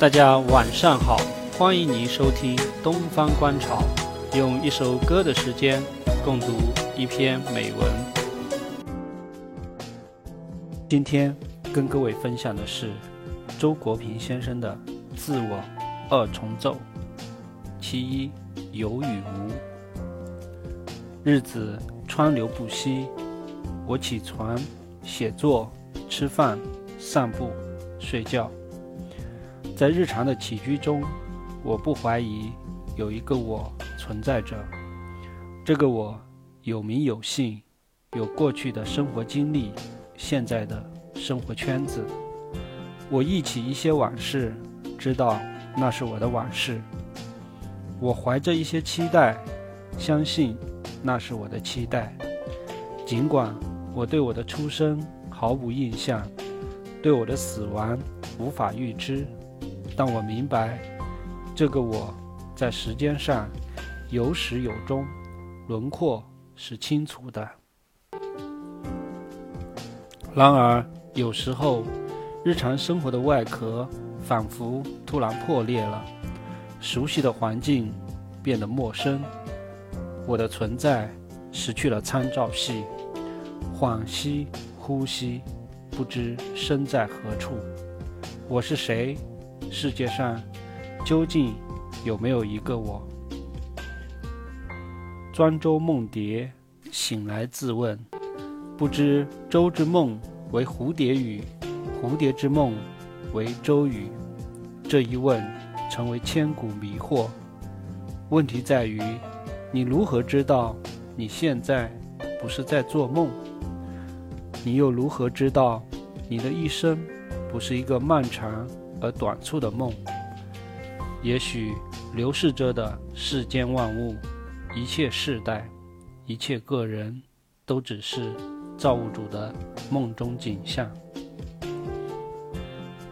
大家晚上好，欢迎您收听《东方观潮》，用一首歌的时间共读一篇美文。今天跟各位分享的是周国平先生的《自我二重奏》，其一有与无。日子川流不息，我起床、写作、吃饭、散步、睡觉。在日常的起居中，我不怀疑有一个我存在着。这个我有名有姓，有过去的生活经历，现在的生活圈子。我忆起一些往事，知道那是我的往事。我怀着一些期待，相信。那是我的期待，尽管我对我的出生毫无印象，对我的死亡无法预知，但我明白，这个我在时间上有始有终，轮廓是清楚的。然而，有时候，日常生活的外壳仿佛突然破裂了，熟悉的环境变得陌生。我的存在失去了参照系，恍兮呼吸，不知身在何处。我是谁？世界上究竟有没有一个我？庄周梦蝶醒来自问：不知周之梦为蝴蝶语，蝴蝶之梦为周语。这一问成为千古迷惑。问题在于。你如何知道你现在不是在做梦？你又如何知道你的一生不是一个漫长而短促的梦？也许流逝着的世间万物，一切世代，一切个人，都只是造物主的梦中景象。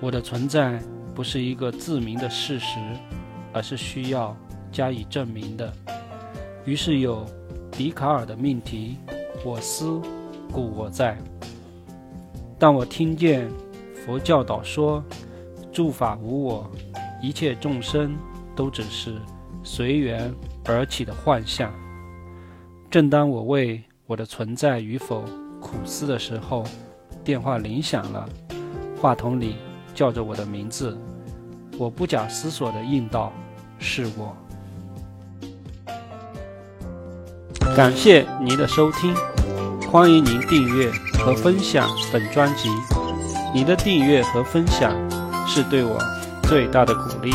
我的存在不是一个自明的事实，而是需要加以证明的。于是有笛卡尔的命题：“我思，故我在。”但我听见佛教导说：“诸法无我，一切众生都只是随缘而起的幻象。”正当我为我的存在与否苦思的时候，电话铃响了，话筒里叫着我的名字，我不假思索地应道：“是我。”感谢您的收听，欢迎您订阅和分享本专辑。您的订阅和分享是对我最大的鼓励。